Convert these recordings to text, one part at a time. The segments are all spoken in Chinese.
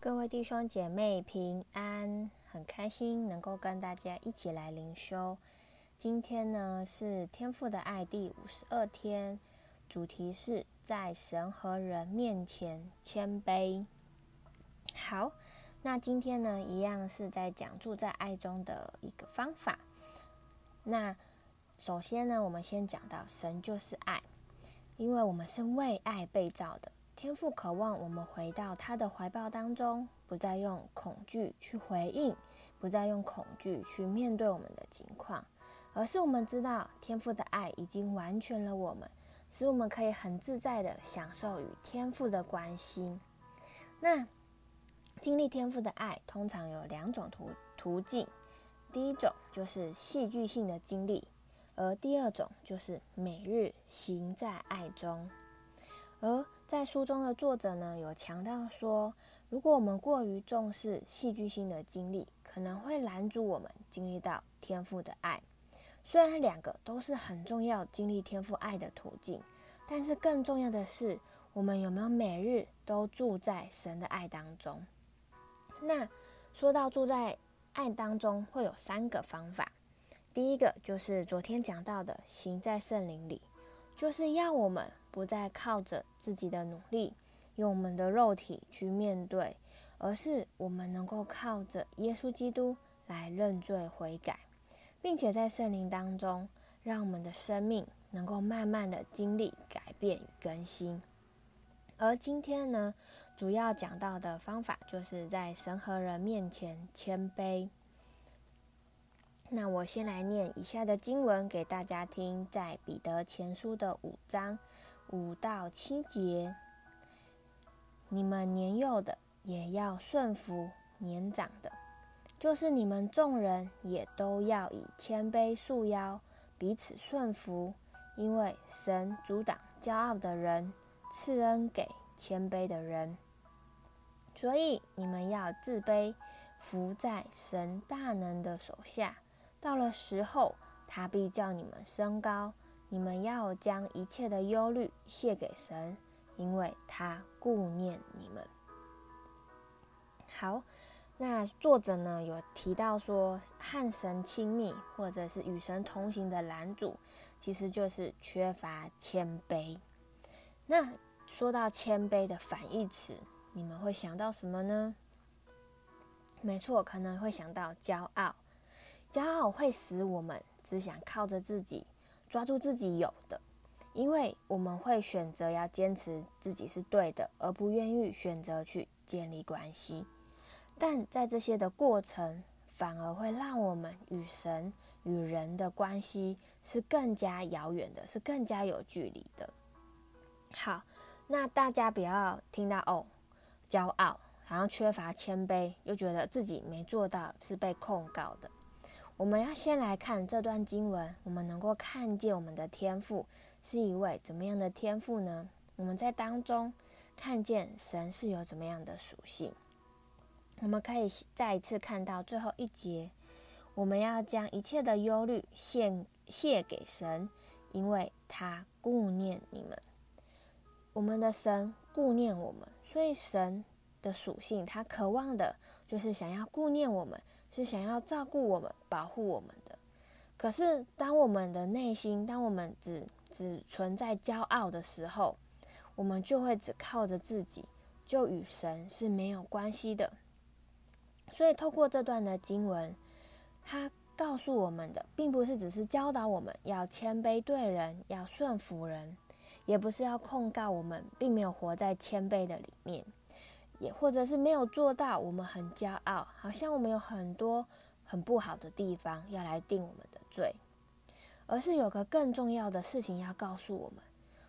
各位弟兄姐妹平安，很开心能够跟大家一起来灵修。今天呢是天父的爱第五十二天，主题是在神和人面前谦卑。好，那今天呢一样是在讲住在爱中的一个方法。那首先呢，我们先讲到神就是爱，因为我们是为爱被造的。天父渴望我们回到他的怀抱当中，不再用恐惧去回应，不再用恐惧去面对我们的情况，而是我们知道天父的爱已经完全了我们，使我们可以很自在的享受与天父的关系。那经历天父的爱，通常有两种途途径，第一种就是戏剧性的经历，而第二种就是每日行在爱中。而在书中的作者呢，有强调说，如果我们过于重视戏剧性的经历，可能会拦阻我们经历到天父的爱。虽然两个都是很重要经历天父爱的途径，但是更重要的是，我们有没有每日都住在神的爱当中？那说到住在爱当中，会有三个方法。第一个就是昨天讲到的，行在圣灵里，就是要我们。不再靠着自己的努力，用我们的肉体去面对，而是我们能够靠着耶稣基督来认罪悔改，并且在圣灵当中，让我们的生命能够慢慢的经历改变与更新。而今天呢，主要讲到的方法，就是在神和人面前谦卑。那我先来念以下的经文给大家听，在彼得前书的五章。五到七节，你们年幼的也要顺服年长的，就是你们众人也都要以谦卑束腰，彼此顺服，因为神阻挡骄傲的人，赐恩给谦卑的人。所以你们要自卑，服在神大能的手下，到了时候，他必叫你们升高。你们要将一切的忧虑卸给神，因为他顾念你们。好，那作者呢有提到说，和神亲密或者是与神同行的男主，其实就是缺乏谦卑。那说到谦卑的反义词，你们会想到什么呢？没错，可能会想到骄傲。骄傲会使我们只想靠着自己。抓住自己有的，因为我们会选择要坚持自己是对的，而不愿意选择去建立关系。但在这些的过程，反而会让我们与神与人的关系是更加遥远的，是更加有距离的。好，那大家不要听到哦，骄傲，好像缺乏谦卑，又觉得自己没做到，是被控告的。我们要先来看这段经文，我们能够看见我们的天赋是一位怎么样的天赋呢？我们在当中看见神是有怎么样的属性。我们可以再一次看到最后一节，我们要将一切的忧虑献谢给神，因为他顾念你们。我们的神顾念我们，所以神的属性，他渴望的就是想要顾念我们。是想要照顾我们、保护我们的。可是，当我们的内心，当我们只只存在骄傲的时候，我们就会只靠着自己，就与神是没有关系的。所以，透过这段的经文，他告诉我们的，并不是只是教导我们要谦卑对人，要顺服人，也不是要控告我们，并没有活在谦卑的里面。也或者是没有做到，我们很骄傲，好像我们有很多很不好的地方要来定我们的罪，而是有个更重要的事情要告诉我们，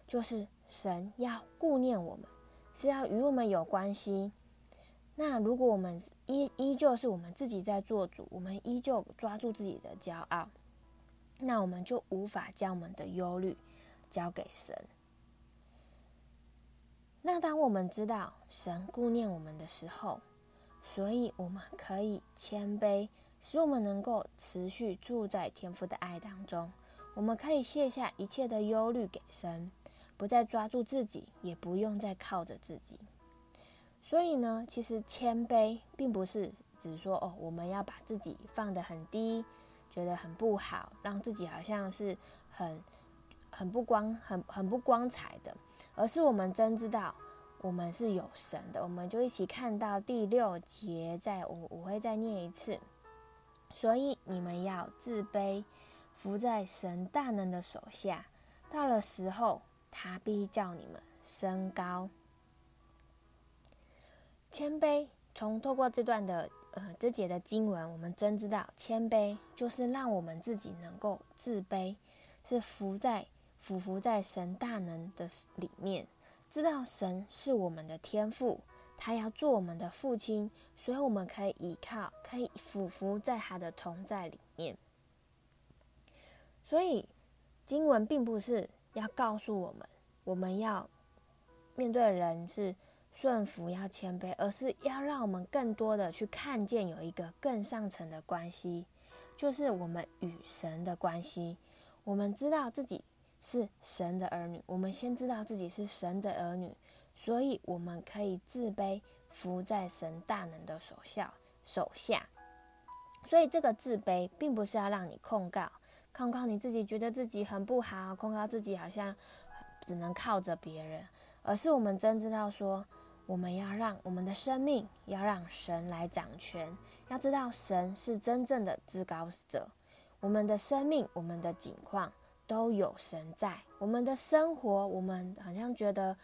就是神要顾念我们，是要与我们有关系。那如果我们依依旧是我们自己在做主，我们依旧抓住自己的骄傲，那我们就无法将我们的忧虑交给神。那当我们知道神顾念我们的时候，所以我们可以谦卑，使我们能够持续住在天父的爱当中。我们可以卸下一切的忧虑给神，不再抓住自己，也不用再靠着自己。所以呢，其实谦卑并不是只说哦，我们要把自己放得很低，觉得很不好，让自己好像是很很不光、很很不光彩的，而是我们真知道我们是有神的。我们就一起看到第六节，在我我会再念一次。所以你们要自卑，伏在神大能的手下，到了时候，他必叫你们升高。谦卑，从透过这段的呃这节的经文，我们真知道谦卑就是让我们自己能够自卑，是伏在俯伏在神大能的里面，知道神是我们的天父，他要做我们的父亲，所以我们可以依靠，可以俯伏在他的同在里面。所以经文并不是要告诉我们，我们要面对人是。顺服要谦卑，而是要让我们更多的去看见有一个更上层的关系，就是我们与神的关系。我们知道自己是神的儿女，我们先知道自己是神的儿女，所以我们可以自卑，伏在神大能的手下手下。所以这个自卑，并不是要让你控告，控告你自己觉得自己很不好，控告自己好像只能靠着别人，而是我们真知道说。我们要让我们的生命，要让神来掌权。要知道，神是真正的至高者。我们的生命，我们的景况都有神在。我们的生活，我们好像觉得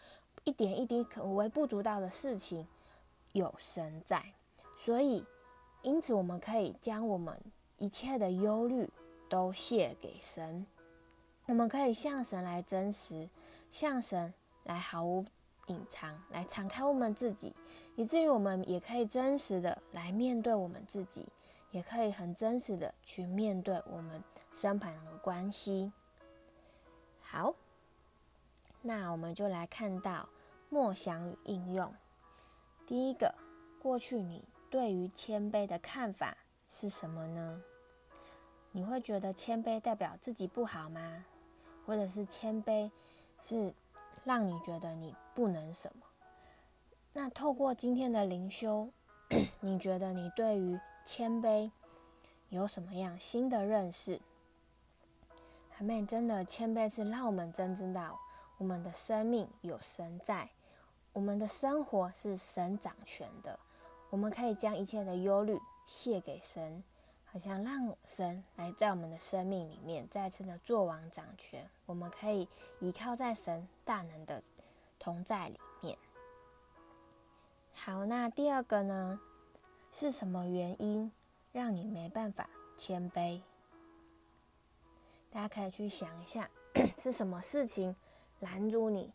一点一滴可微不足道的事情，有神在。所以，因此我们可以将我们一切的忧虑都卸给神。我们可以向神来真实，向神来毫无。隐藏，来敞开我们自己，以至于我们也可以真实的来面对我们自己，也可以很真实的去面对我们身旁的关系。好，那我们就来看到默想与应用。第一个，过去你对于谦卑的看法是什么呢？你会觉得谦卑代表自己不好吗？或者是谦卑是？让你觉得你不能什么？那透过今天的灵修，你觉得你对于谦卑有什么样新的认识？阿们，真的谦卑是让我们真知道我们的生命有神在，我们的生活是神掌权的，我们可以将一切的忧虑卸给神。好像让神来在我们的生命里面再次的作王掌权，我们可以依靠在神大能的同在里面。好，那第二个呢？是什么原因让你没办法谦卑？大家可以去想一下，是什么事情拦住你？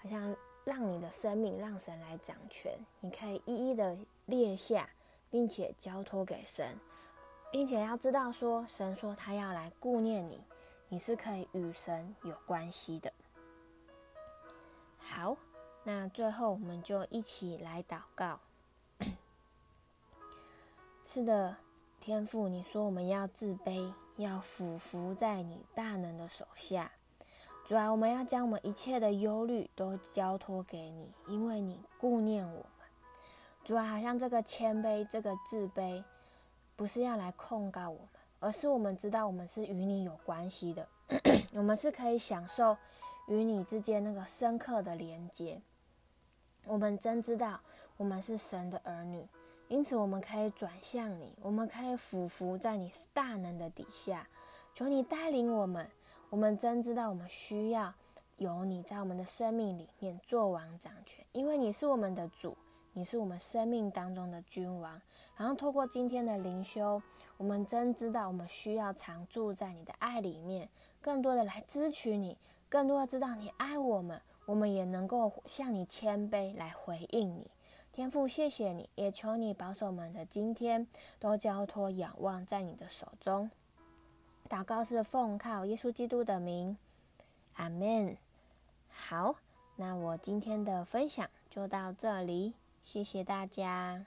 好像让你的生命让神来掌权，你可以一一的列下，并且交托给神。并且要知道说，神说他要来顾念你，你是可以与神有关系的。好，那最后我们就一起来祷告。是的，天父，你说我们要自卑，要俯伏在你大能的手下。主啊，我们要将我们一切的忧虑都交托给你，因为你顾念我们。主啊，好像这个谦卑，这个自卑。不是要来控告我们，而是我们知道我们是与你有关系的，我们是可以享受与你之间那个深刻的连接。我们真知道我们是神的儿女，因此我们可以转向你，我们可以俯伏在你大能的底下，求你带领我们。我们真知道我们需要有你在我们的生命里面做王掌权，因为你是我们的主，你是我们生命当中的君王。然后透过今天的灵修，我们真知道我们需要常住在你的爱里面，更多的来支取你，更多的知道你爱我们，我们也能够向你谦卑来回应你。天父，谢谢你，也求你保守我们的今天都交托仰望在你的手中。祷告是奉靠耶稣基督的名，阿门。好，那我今天的分享就到这里，谢谢大家。